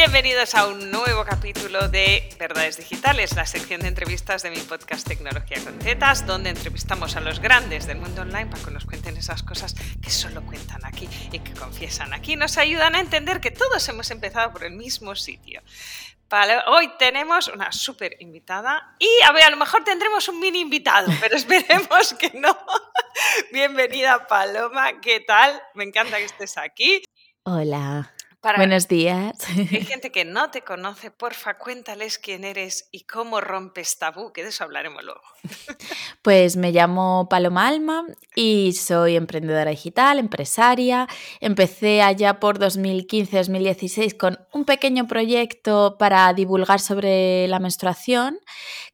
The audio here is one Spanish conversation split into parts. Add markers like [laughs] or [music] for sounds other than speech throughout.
Bienvenidos a un nuevo capítulo de Verdades Digitales, la sección de entrevistas de mi podcast Tecnología con Tetas, donde entrevistamos a los grandes del mundo online para que nos cuenten esas cosas que solo cuentan aquí y que confiesan aquí. Nos ayudan a entender que todos hemos empezado por el mismo sitio. hoy tenemos una súper invitada y a ver, a lo mejor tendremos un mini invitado, [laughs] pero esperemos que no. [laughs] Bienvenida Paloma, ¿qué tal? Me encanta que estés aquí. Hola. Buenos días. Hay [laughs] gente que no te conoce, porfa, cuéntales quién eres y cómo rompes tabú, que de eso hablaremos luego. Pues me llamo Paloma Alma y soy emprendedora digital, empresaria. Empecé allá por 2015-2016 con un pequeño proyecto para divulgar sobre la menstruación,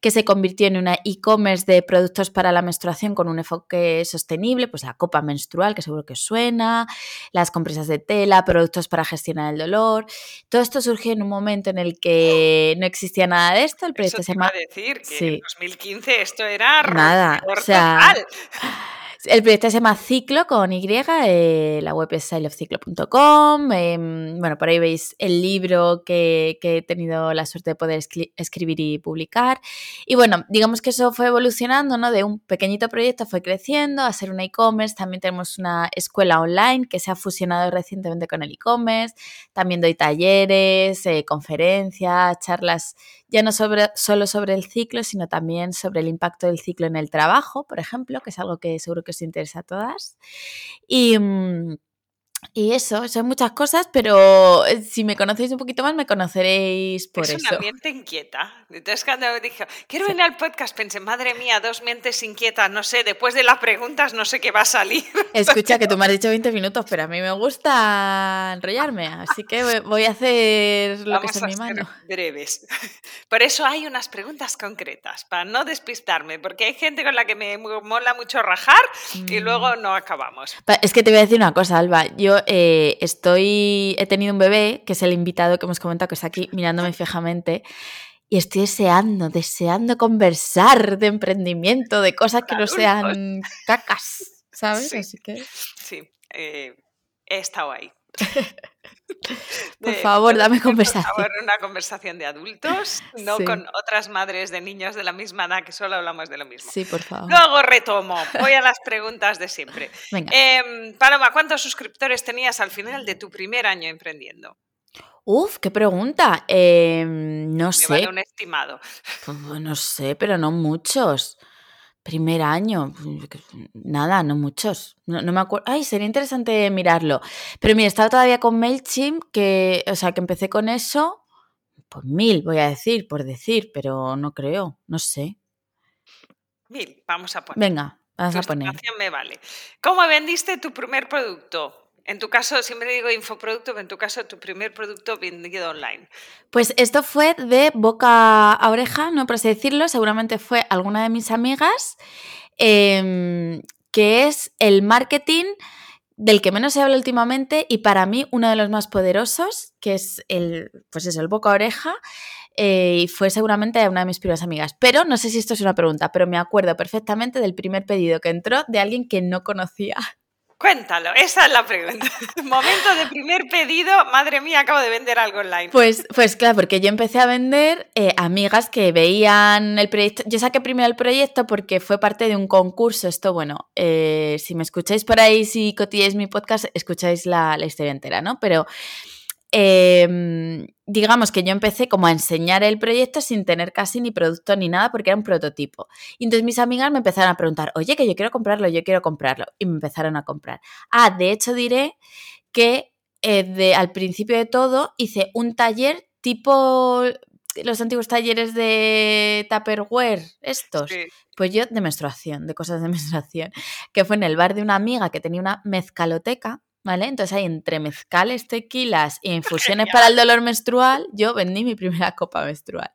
que se convirtió en una e-commerce de productos para la menstruación con un enfoque sostenible, pues la copa menstrual, que seguro que suena, las compresas de tela, productos para gestionar el dolor. Todo esto surgió en un momento en el que no existía nada de esto. El proyecto se llama... decir que en 2015 esto era nada, o sea, el proyecto se llama Ciclo con Y, eh, la web es sileofciclo.com. Em, bueno, por ahí veis el libro que, he tenido la suerte de poder escribir y publicar. Y bueno, digamos que eso fue evolucionando, ¿no? De un pequeñito proyecto fue creciendo a ser un e-commerce. También tenemos una escuela online que se ha fusionado recientemente con el e-commerce. También doy talleres, eh, conferencias, charlas ya no sobre, solo sobre el ciclo, sino también sobre el impacto del ciclo en el trabajo, por ejemplo, que es algo que seguro que interesa a todas. Y, mm, y eso, son muchas cosas, pero eh, si me conocéis un poquito más, me conoceréis por eso. Es una mente inquieta. Entonces, cuando dije, quiero venir al podcast, pensé, madre mía, dos mentes inquietas, no sé, después de las preguntas, no sé qué va a salir. [laughs] Escucha, que tú me has dicho 20 minutos, pero a mí me gusta enrollarme, así que voy a hacer lo que está en mi mano. Breves. [laughs] Por eso hay unas preguntas concretas, para no despistarme, porque hay gente con la que me mola mucho rajar y mm. luego no acabamos. Es que te voy a decir una cosa, Alba. Yo eh, estoy, he tenido un bebé, que es el invitado que hemos comentado, que está aquí mirándome fijamente, y estoy deseando, deseando conversar de emprendimiento, de cosas que no sean cacas, ¿sabes? Sí, Así que... sí eh, he estado ahí. [laughs] Por favor, dame conversación. Por favor, una conversación de adultos, no con otras madres de niños de la misma edad que solo hablamos de lo mismo. Sí, por favor. Luego retomo, voy a las [laughs] preguntas de siempre. Venga. Em, Paloma, ¿cuántos suscriptores tenías al final de tu primer año emprendiendo? Uf, qué pregunta. Em, no sé. Vale un estimado. Pues, no sé, pero no muchos. Primer año, nada, no muchos. No, me acuerdo. Ay, sería interesante mirarlo. Pero mira, estaba todavía con MailChimp, que, o sea, que empecé con eso, pues mil, voy a decir, por decir, pero no creo, no sé. Mil, vamos a poner. Venga, vamos a poner. me vale. ¿Cómo vendiste tu primer producto? En tu caso, siempre digo infoproducto, pero en tu caso, tu primer producto vendido online. Pues esto fue de boca a oreja, no por así decirlo, seguramente fue alguna de mis amigas, em, que es el marketing del que menos se habla últimamente y para mí uno de los más poderosos, que es el, pues es el boca a oreja, eh, y fue seguramente una de mis primeras amigas. Pero no sé si esto es una pregunta, pero me acuerdo perfectamente del primer pedido que entró de alguien que no conocía. Cuéntalo, esa es la pregunta. [laughs] Momento de primer pedido, madre mía, acabo de vender algo online. Pues, pues claro, porque yo empecé a vender eh, amigas que veían el proyecto. Yo saqué primero el proyecto porque fue parte de un concurso. Esto, bueno, eh, si me escucháis por ahí, si cotilláis mi podcast, escucháis la, la historia entera, ¿no? Pero Em, digamos que yo empecé como a enseñar el proyecto sin tener casi ni producto ni nada porque era un prototipo. Y entonces mis amigas me empezaron a preguntar, oye, que yo quiero comprarlo, yo quiero comprarlo. Y me empezaron a comprar. Ah, de hecho diré que eh, de, al principio de todo hice un taller tipo los antiguos talleres de Tupperware, estos. Pues yo de menstruación, de cosas de [laughs] menstruación, que fue en el bar de una amiga que tenía una mezcaloteca ¿Vale? Entonces ahí entre mezcales, tequilas [laughs] e infusiones para el dolor menstrual, yo vendí mi primera [laughs] copa menstrual.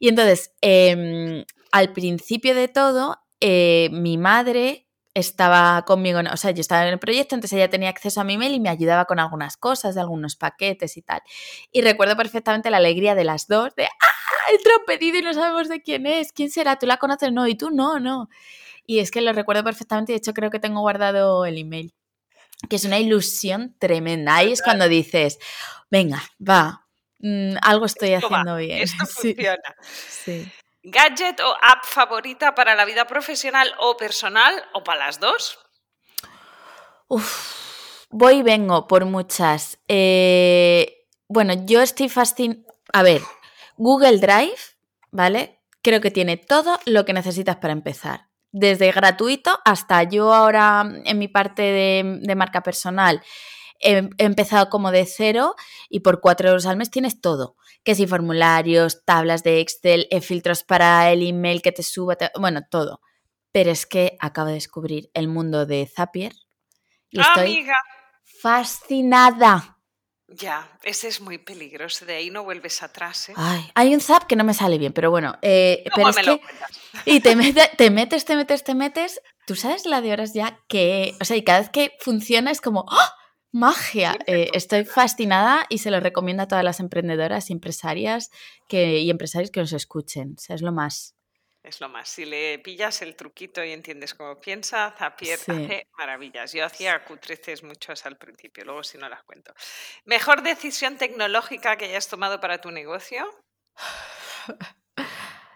Y entonces, em, al principio de todo, eh, mi madre estaba conmigo, o sea, yo estaba en el proyecto, entonces ella tenía acceso a mi mail y me ayudaba con algunas cosas, de algunos paquetes y tal. Y recuerdo perfectamente la alegría de las dos, de ¡ah! Entró pedido y no sabemos de quién es, ¿quién será? ¿Tú la conoces? No, y tú no, no. Y es que lo recuerdo perfectamente de hecho creo que tengo guardado el email que es una ilusión tremenda. Ahí es cuando dices, venga, va, mm, algo estoy Esto va, haciendo bien. Esto [laughs] Sí, funciona. sí. ¿Gadget o app favorita para la vida profesional o personal o para las dos? Uf, voy y vengo por muchas. Eh, bueno, yo estoy fascinada. A ver, Google Drive, ¿vale? Creo que tiene todo lo que necesitas para empezar. Desde gratuito hasta yo ahora en mi parte de, de marca personal he, empezado como de cero y por 4 euros al mes tienes todo. Que si formularios, tablas de Excel, eh, filtros para el email que te suba, te- bueno, todo. Pero es que acabo de descubrir el mundo de Zapier y estoy Amiga. fascinada. Ya, ese es muy peligroso, de ahí no vuelves atrás. ¿eh? Ay, hay un zap que no me sale bien, pero bueno, eh, pero es que y te, mete- te metes, te metes, te metes. Tú sabes la de horas ya que, o sea, y cada vez que funciona es como ¡ah! magia. Eh, estoy fascinada y se lo recomiendo a todas las emprendedoras y empresarias que, y empresarios que nos escuchen. O sea, es lo más. Es lo más. Si le pillas el truquito y entiendes cómo piensa, Zapier Sí. hace maravillas. Yo hacía Q13 muchos al principio, luego si no las cuento. ¿Mejor decisión tecnológica que hayas tomado para tu negocio? [laughs]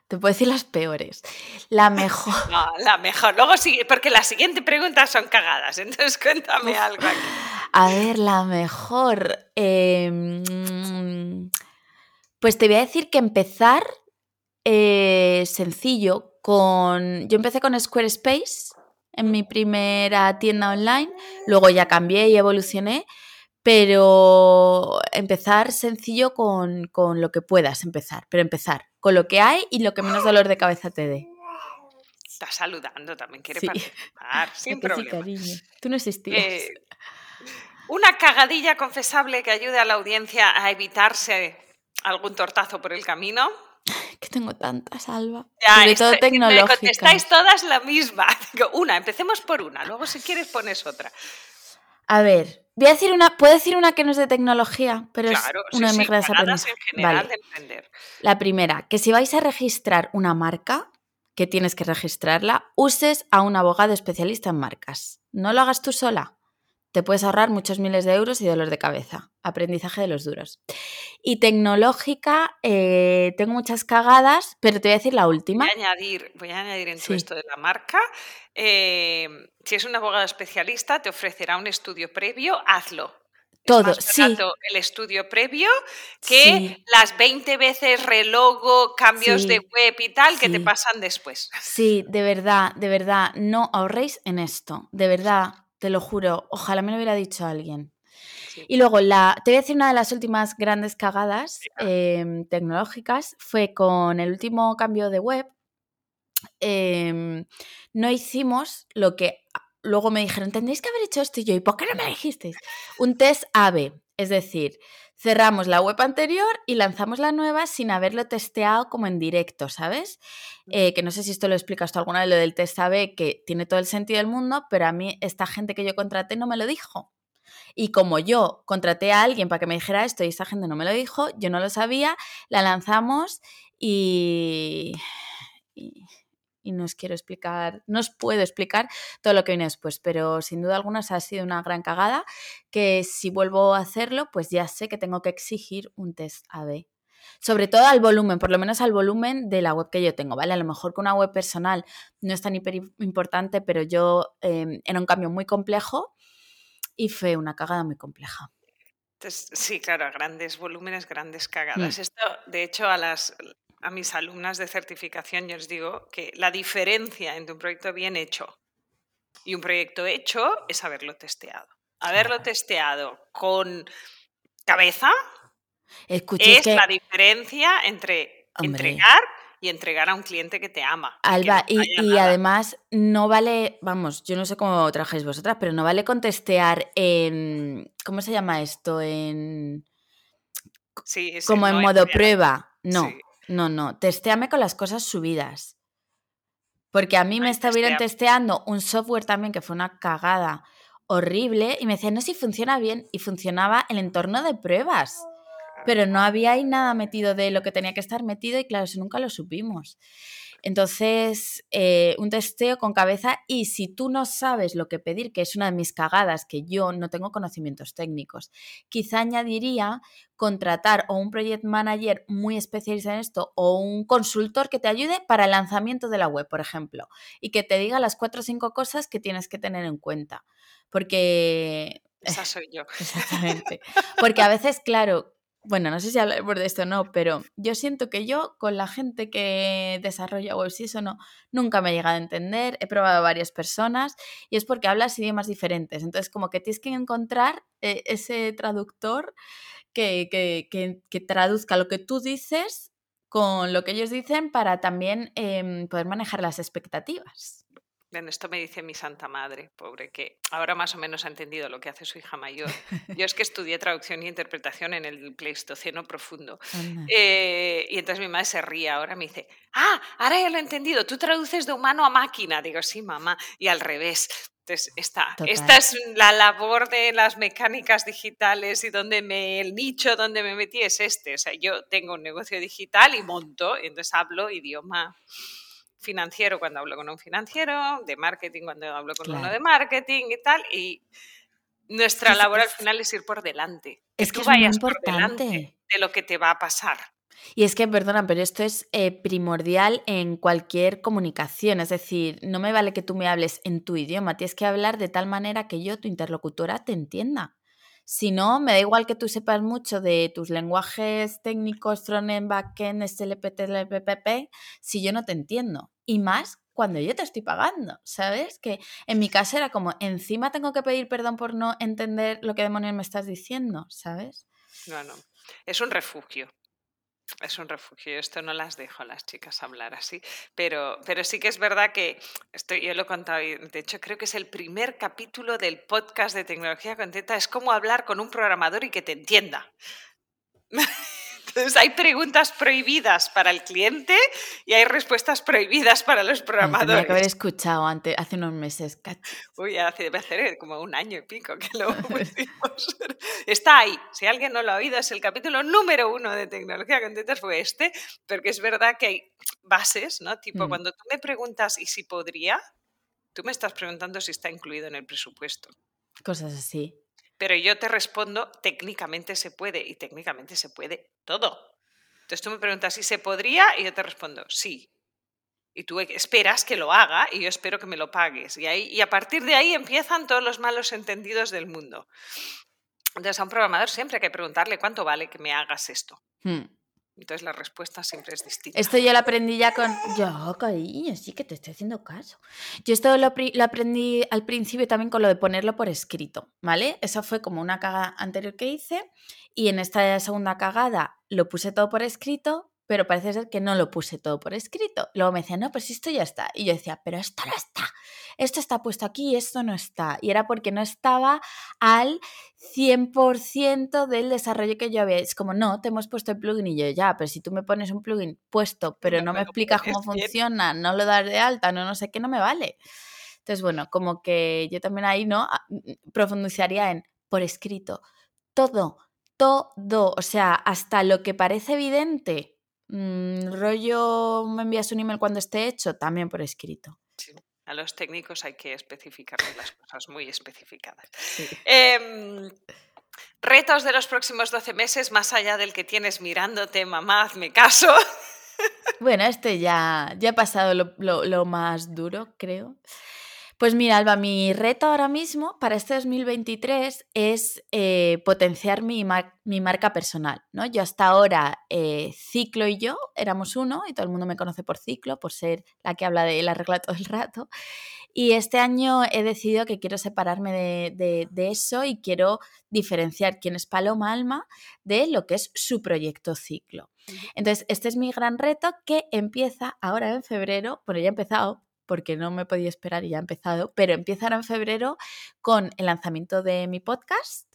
Te puedo decir las peores. La mejor. [laughs] No, la mejor. Luego sí, porque las siguientes preguntas son cagadas. Entonces cuéntame algo aquí. A ver, la mejor. eh, mm, pues te voy a decir que empezar eh, sencillo con... Yo empecé con Squarespace en mi primera tienda online, luego ya cambié y evolucioné, pero empezar sencillo con, con lo que puedas empezar, pero empezar con lo que hay y lo que menos dolor de cabeza te dé. Está saludando, también quiere Sí. participar, [laughs] sin Que sí, problema. cariño. Tú no existías. Eh, una cagadilla confesable que ayude a la audiencia a evitarse algún tortazo por el camino. Que tengo tantas, Alba. Ya, Sobre este- todo Me tecnológicas. contestáis todas la misma. [laughs] Una, empecemos por una, luego si quieres pones otra. A ver, voy a decir una, puedo decir una que no es de tecnología, pero claro, es una sí, de mis grandes aprendizajes. en general Vale. de. La primera, que si vais a registrar una marca, que tienes que registrarla, uses a un abogado especialista en marcas. No lo hagas tú sola. Te puedes ahorrar muchos miles de euros y dolor de cabeza. Aprendizaje de los duros. Y tecnológica, eh, tengo muchas cagadas, pero te voy a decir la última. Voy a añadir, voy a añadir en Sí. esto de la marca. eh, si es un abogado especialista, te ofrecerá un estudio previo, hazlo. Es Todo, más sí. el estudio previo que Sí. las 20 veces relogo, cambios de web y tal que te pasan después. Sí, de verdad, de verdad, no ahorréis en esto. De verdad, te lo juro. Ojalá me lo hubiera dicho alguien. Sí. Y luego, la, te voy a decir una de las últimas grandes cagadas em, tecnológicas fue con el último cambio de web. em, no hicimos lo que luego me dijeron, tendréis que haber hecho esto y yo, ¿y por qué no me dijisteis? Un test AB, es decir, cerramos la web anterior y lanzamos la nueva sin haberlo testeado como en directo, ¿sabes? Eh, que no sé si esto lo explicas tú alguna vez, lo del test AB, que tiene todo el sentido del mundo, pero a mí esta gente que yo contraté no me lo dijo. Y como yo contraté a alguien para que me dijera esto y esta gente no me lo dijo, yo no lo sabía, la lanzamos y, y, y no os quiero explicar, no os puedo explicar todo lo que viene después, pero sin duda alguna esa ha sido una gran cagada que si vuelvo a hacerlo, pues ya sé que tengo que exigir un test AB. Sobre todo al volumen, por lo menos al volumen de la web que yo tengo, ¿vale? A lo mejor que una web personal no es tan hiper importante, pero yo eh, era un cambio muy complejo y fue una cagada muy compleja. Entonces, sí, claro, a grandes volúmenes, grandes Mm. cagadas. Esto, de hecho, a las a mis alumnas de certificación yo les digo que la diferencia entre un proyecto bien hecho y un proyecto hecho es haberlo testeado. Haberlo testeado con cabeza Escuché es que, la diferencia entre Hombre. entregar y entregar a un cliente que te ama. Alba, no y, además no vale, vamos, yo no sé cómo trabajáis vosotras, pero no vale contestear en, ¿cómo se llama esto? En, Sí, como en no modo prueba. No, Sí. No, no, testéame con las cosas subidas. Porque a mí me Ay, estuvieron testea. testeando un software también que fue una cagada horrible y me decían, no, si funciona bien. Y funcionaba el entorno de pruebas. Pero no había ahí nada metido de lo que tenía que estar metido y claro, eso nunca lo supimos. Entonces, eh, un testeo con cabeza y si tú no sabes lo que pedir, que es una de mis cagadas, que yo no tengo conocimientos técnicos, quizá añadiría contratar o un project manager muy especializado en esto o un consultor que te ayude para el lanzamiento de la web, por ejemplo, y que te diga las cuatro o cinco cosas que tienes que tener en cuenta. Porque... Esa soy yo. [laughs] Exactamente. Porque a veces, claro, bueno, no sé si hablar de esto o no, pero yo siento que yo con la gente que desarrolla webs y eso no, nunca me he llegado a entender, he probado varias personas y es porque hablas idiomas diferentes, entonces como que tienes que encontrar eh, ese traductor que, que, traduzca lo que tú dices con lo que ellos dicen para también em, poder manejar las expectativas esto me dice mi santa madre, pobre, que ahora más o menos ha entendido lo que hace su hija mayor. Yo es que estudié traducción y interpretación en el Pleistoceno profundo. Eh, y entonces mi madre se ríe ahora, me dice, ah, ahora ya lo he entendido, tú traduces de humano a máquina. Digo, sí, mamá, y al revés. Entonces, esta, esta es la labor de las mecánicas digitales y donde me, el nicho donde me metí es este. O sea, yo tengo un negocio digital y monto, entonces hablo idioma financiero cuando hablo con un financiero, de marketing cuando hablo con uno de marketing y tal. Y nuestra labor al final es ir por delante. Es que, tú vayas por delante de lo que te va a pasar. Y es que, perdona, pero esto es eh, primordial en cualquier comunicación. Es decir, no me vale que tú me hables en tu idioma, tienes que hablar de tal manera que yo, tu interlocutora, te entienda. Si no, me da igual que tú sepas mucho de tus lenguajes técnicos, frontend, backend, SLP, TLPPP, si yo no te entiendo. Y más cuando yo te estoy pagando, ¿sabes? Que en mi caso era como, encima tengo que pedir perdón por no entender lo que demonios me estás diciendo, ¿sabes? No, no. Es un refugio. Es un refugio, esto no las dejo a las chicas hablar así, pero, pero sí que es verdad que, estoy, yo lo he contado, de hecho creo que es el primer capítulo del podcast de Tecnología Contenta, es como hablar con un programador y que te entienda. [laughs] Entonces hay preguntas prohibidas para el cliente y hay respuestas prohibidas para los programadores. Tenía que haber escuchado antes, hace unos meses. Uy, hace, debe hacer como un año y pico que lo [laughs] pusimos. [laughs] Está ahí. Si alguien no lo ha oído, es el capítulo número uno de Tecnología Contentas fue este, porque es verdad que hay bases, ¿no? Tipo, mm. cuando tú me preguntas ¿y si podría? Tú me estás preguntando si está incluido en el presupuesto. Cosas así. Pero yo te respondo, técnicamente se puede y técnicamente se puede todo. Entonces tú me preguntas si se podría y yo te respondo, sí. Y tú esperas que lo haga y yo espero que me lo pagues. Y, ahí, y a partir de ahí empiezan todos los malos entendidos del mundo. Entonces a un programador siempre hay que preguntarle cuánto vale que me hagas esto. Hmm. Entonces la respuesta siempre es distinta. Esto yo lo aprendí ya con... Yo, cariño, sí que te estoy haciendo caso. Yo esto lo, aprendí al principio también con lo de ponerlo por escrito, ¿vale? Eso fue como una cagada anterior que hice y en esta segunda cagada lo puse todo por escrito, pero parece ser que no lo puse todo por escrito. Luego me decían, no, pues esto ya está. Y yo decía, pero esto no está. Esto está puesto aquí y esto no está. Y era porque no estaba al 100% del desarrollo que yo había. Es como, no, te hemos puesto el plugin y yo ya, pero si tú me pones un plugin puesto, pero no, me explicas cómo funciona, no lo das de alta, no, no sé qué, no me vale. Entonces, bueno, como que yo también ahí, ¿no? Ah, mm, profundizaría en por escrito. Todo, todo, o sea, hasta lo que parece evidente Mm, rollo, me envías un email cuando esté hecho, también por escrito. A los técnicos hay que especificar las cosas muy especificadas. Em, retos de los próximos 12 meses, más allá del que tienes mirándote, mamá, hazme caso. Bueno, este ya, ya ha pasado lo más duro, creo. Pues mira, Alba, mi reto ahora mismo para este 2023 es eh, potenciar mi, mi, marca personal. ¿no? Yo hasta ahora, eh, Ciclo y yo éramos uno, y todo el mundo me conoce por Ciclo, por ser la que habla de la regla todo el rato. Y este año he decidido que quiero separarme de, de eso y quiero diferenciar quién es Paloma Alma de lo que es su proyecto Ciclo. Entonces, este es mi gran reto que empieza ahora en febrero, bueno, ya ha empezado, porque no me podía esperar y ya ha empezado, pero empieza en febrero con el lanzamiento de mi podcast,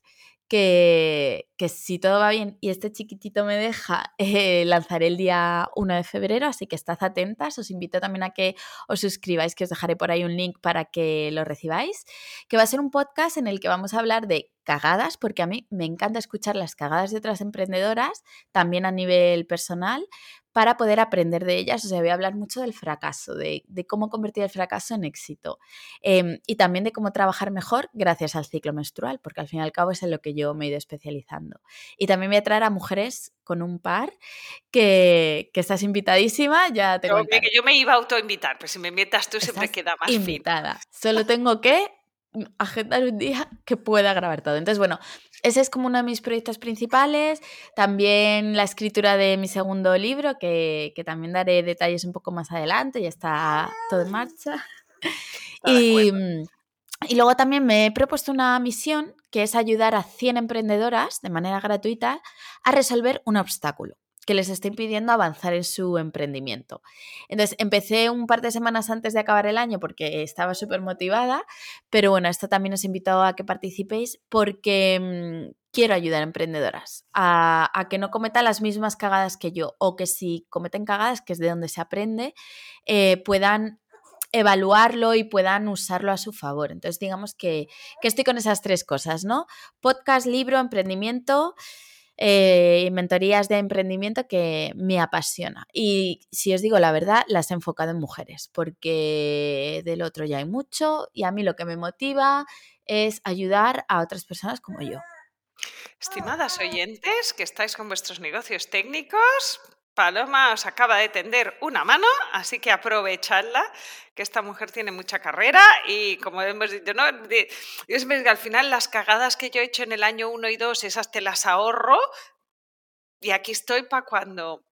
que, que, si todo va bien y este chiquitito me deja, eh, lanzaré el día 1 de febrero, así que estad atentas. Os invito también a que os suscribáis, que os dejaré por ahí un link para que lo recibáis, que va a ser un podcast en el que vamos a hablar de cagadas, porque a mí me encanta escuchar las cagadas de otras emprendedoras, también a nivel personal, para poder aprender de ellas. O sea, voy a hablar mucho del fracaso, de, cómo convertir el fracaso en éxito em, y también de cómo trabajar mejor gracias al ciclo menstrual, porque al fin y al cabo es en lo que yo me he ido especializando. Y también voy a traer a mujeres con un par que, que estás invitadísima, ya te yo, que yo me iba a autoinvitar, pero si me invitas tú siempre queda más invitada. Solo tengo que agendar un día que pueda grabar todo. Entonces, bueno, ese es como uno de mis proyectos principales. También la escritura de mi segundo libro, que, también daré detalles un poco más adelante, ya está todo en marcha. [laughs] Y, y, luego también me he propuesto una misión que es ayudar a 100 emprendedoras de manera gratuita a resolver un obstáculo que les esté impidiendo avanzar en su emprendimiento. Entonces, empecé un par de semanas antes de acabar el año porque estaba súper motivada, pero bueno, esto también os invito a que participéis porque mm, quiero ayudar a emprendedoras a, que no cometan las mismas cagadas que yo o que si cometen cagadas, que es de donde se aprende, eh, puedan evaluarlo y puedan usarlo a su favor. Entonces, digamos que, que estoy con esas tres cosas, ¿no? Podcast, libro, emprendimiento eh, mentorías de emprendimiento que me apasiona. Y si os digo la verdad, las he enfocado en mujeres, porque del otro ya hay mucho y a mí lo que me motiva es ayudar a otras personas como yo. Estimadas oyentes, que estáis con vuestros negocios técnicos, Paloma os acaba de tender una mano, así que aprovechadla, que esta mujer tiene mucha carrera y como hemos dicho, ¿no? es que al final las cagadas que yo he hecho en el año 1 y 2, esas te las ahorro y aquí estoy para cuando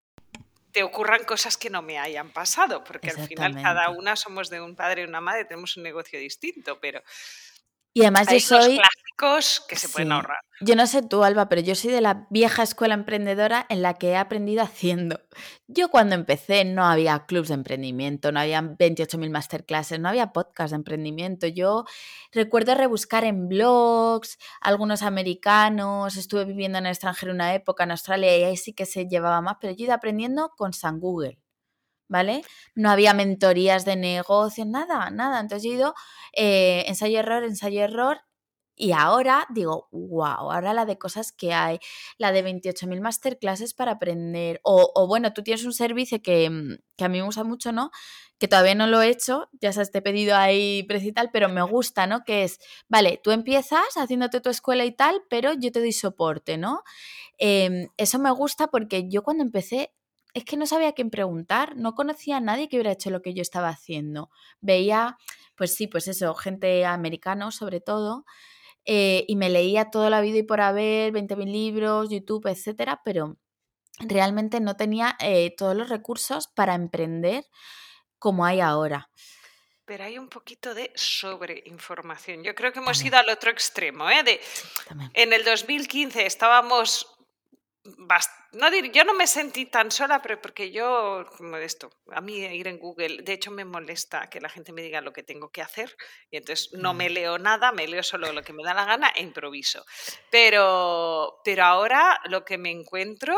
te ocurran cosas que no me hayan pasado, porque al final cada una somos de un padre y una madre, tenemos un negocio distinto, pero y además yo soy... clásicos que se pueden ahorrar. Yo no sé tú, Alba, pero yo soy de la vieja escuela emprendedora en la que he aprendido haciendo. Yo cuando empecé no había clubs de emprendimiento, no había 28.000 masterclasses, no había podcast de emprendimiento. Yo recuerdo rebuscar en blogs, algunos americanos, estuve viviendo en el extranjero una época, en Australia, y ahí sí que se llevaba más, pero yo he ido aprendiendo con San Google. ¿Vale? No había mentorías de negocio, nada, nada. Entonces yo he ido eh, ensayo-error, ensayo-error. Y ahora digo, wow, ahora la de cosas que hay, la de 28.000 masterclasses para aprender. O, bueno, tú tienes un servicio que, mm, que, a mí me gusta mucho, ¿no? Que todavía no lo he hecho, ya sabes, te he pedido ahí precio y tal, pero me gusta, ¿no? Que es, vale, tú empiezas haciéndote tu escuela y tal, pero yo te doy soporte, ¿no? Em, eso me gusta porque yo cuando empecé es que no sabía a quién preguntar, no conocía a nadie que hubiera hecho lo que yo estaba haciendo. Veía, pues sí, pues eso, gente americana sobre todo, eh, y me leía toda la vida y por haber 20.000 libros, YouTube, etcétera, pero realmente no tenía eh, todos los recursos para emprender como hay ahora. Pero hay un poquito de sobreinformación. Yo creo que hemos ido al otro extremo. ¿eh? De, en el 2015 estábamos no yo no me sentí tan sola, pero porque yo, como esto, a mí ir en Google, de hecho me molesta que la gente me diga lo que tengo que hacer y entonces no me mm. leo nada, me leo solo lo que me da la gana e improviso. Pero, pero ahora lo que me encuentro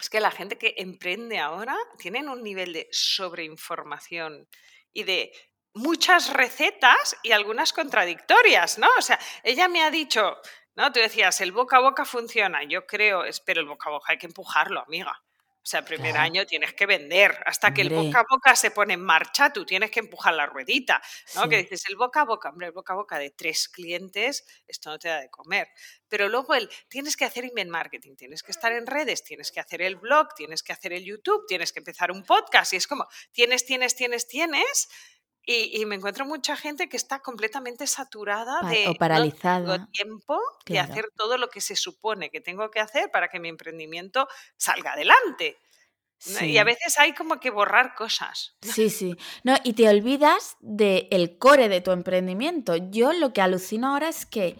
es que la gente que emprende ahora tienen un nivel de sobreinformación y de muchas recetas y algunas contradictorias, ¿no? O sea, ella me ha dicho, ¿no? Tú decías, el boca a boca funciona. Yo creo, espero, el boca a boca hay que empujarlo, amiga. O sea, el primer año tienes que vender. Hasta que el boca a boca se pone en marcha, tú tienes que empujar la ruedita, ¿no? Que dices, el boca a boca, hombre, el boca a boca de tres clientes, esto no te da de comer. Pero luego el, tienes que hacer email marketing, tienes que estar en redes, tienes que hacer el blog, tienes que hacer el YouTube, tienes que empezar un podcast. Y es como, tienes, tienes, tienes, tienes, y, me encuentro mucha gente que está completamente saturada de o paralizada. tiempo de hacer todo lo que se supone que tengo que hacer para que mi emprendimiento salga adelante. Y a veces hay como que borrar cosas. Sí, sí. No, y te olvidas del core de tu emprendimiento. Yo lo que alucino ahora es que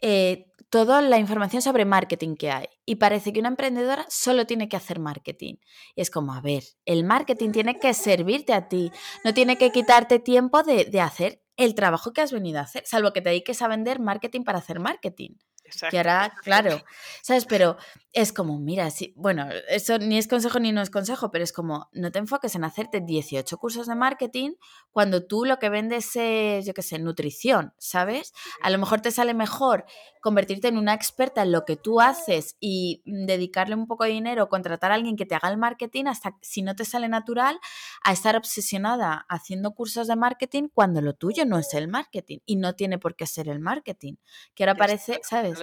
eh, toda la información sobre marketing que hay. Y parece que una emprendedora solo tiene que hacer marketing. Y es como, a ver, el marketing tiene que servirte a ti, no tiene que quitarte tiempo de, hacer el trabajo que has venido a hacer, salvo que te dediques a vender marketing para hacer marketing. Exacto. Y ahora, claro, ¿sabes? Pero es como, mira, sí, bueno, eso ni es consejo ni no es consejo, pero es como, no te enfoques en hacerte 18 cursos de marketing cuando tú lo que vendes es, yo qué sé, nutrición, ¿sabes? A lo mejor te sale mejor convertirte en una experta en lo que tú haces y dedicarle un poco de dinero, contratar a alguien que te haga el marketing hasta, si no te sale natural, a estar obsesionada haciendo cursos de marketing cuando lo tuyo no es el marketing y no tiene por qué ser el marketing. Que ahora parece, ¿sabes?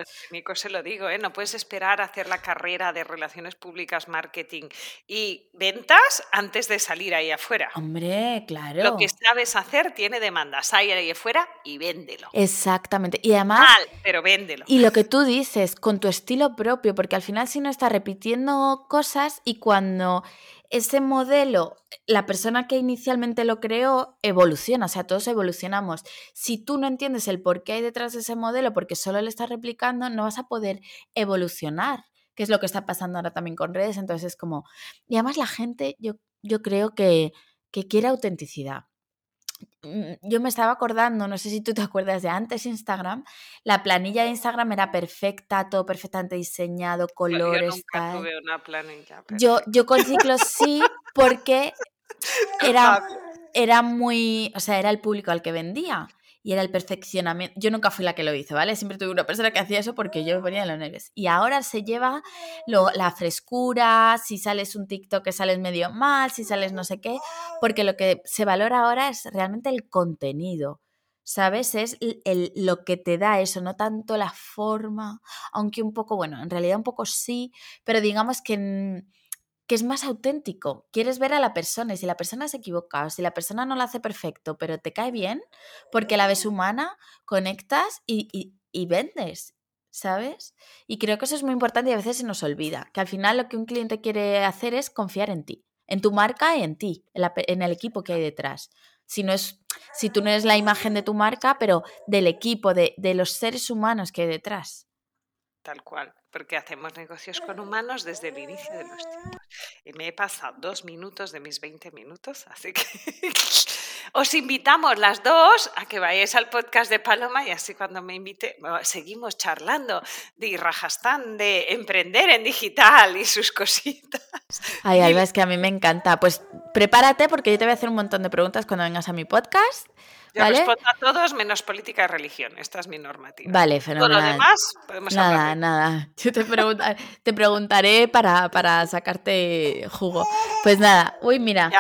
se lo digo, ¿eh? No puedes esperar a hacer la carrera de relaciones públicas, marketing y ventas antes de salir ahí afuera. Hombre, claro. Lo que sabes hacer tiene demandas. Sal ahí afuera y véndelo. Exactamente. Y además. Mal, pero véndelo. Y lo que tú dices, con tu estilo propio, porque al final si no estás repitiendo cosas y cuando ese modelo, la persona que inicialmente lo creó, evoluciona, o sea, todos evolucionamos. Si tú no entiendes el por qué hay detrás de ese modelo, porque solo le estás replicando, no vas a poder evolucionar que es lo que está pasando ahora también con redes. Entonces es como, y además la gente, yo, yo creo que, que quiere autenticidad. Mm, yo me estaba acordando, no sé si tú te acuerdas de antes Instagram, la planilla de Instagram era perfecta, todo perfectamente diseñado, colores. Yo nunca tuve una planilla. Yo, yo con ciclos sí, porque [laughs] era, era muy, o sea, era el público al que vendía y era el perfeccionamiento. Yo nunca fui la que lo hizo, ¿vale? Siempre tuve una persona que hacía eso porque yo me ponía los nervios. Y ahora se lleva la frescura, si sales un TikTok que sales medio mal, si sales no sé qué, porque lo que se valora ahora es realmente el contenido. ¿Sabes? Es el, lo que te da eso, no tanto la forma, aunque un poco, bueno, en realidad un poco sí, pero digamos que que es más auténtico. Quieres ver a la persona y si la persona se equivoca o si la persona no lo hace perfecto, pero te cae bien, porque la ves humana, conectas y, vendes, ¿sabes? Y creo que eso es muy importante y a veces se nos olvida, que al final lo que un cliente quiere hacer es confiar en ti, en tu marca y en ti, en, el equipo que hay detrás. Si, no es, si tú no eres la imagen de tu marca, pero del equipo, de, de los seres humanos que hay detrás. Tal cual porque hacemos negocios con humanos desde el inicio de los tiempos. Y me he pasado dos minutos de mis 20 minutos, así que [laughs] os invitamos las dos a que vayáis al podcast de Paloma y así cuando me invite seguimos charlando de Rajastán, de emprender en digital y sus cositas. Ay, Alba, es que a mí me encanta. Pues prepárate porque yo te voy a hacer un montón de preguntas cuando vengas a mi podcast yo respondo a todos menos política y religión. Esta es mi normativa. Vale, fenomenal. Todo lo demás podemos nada, hablar. Nada, [laughs] Yo te, te preguntaré para, para, sacarte jugo. Pues nada, uy, mira,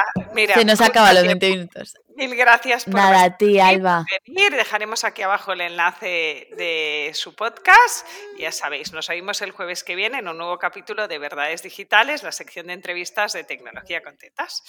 se nos acaban los 20 minutos. Mil gracias por Nada, a ti, Alba. venir. Dejaremos aquí abajo el enlace de su podcast. Ya sabéis, nos oímos el jueves que viene en un nuevo capítulo de Verdades Digitales, la sección de entrevistas de tecnología con tetas.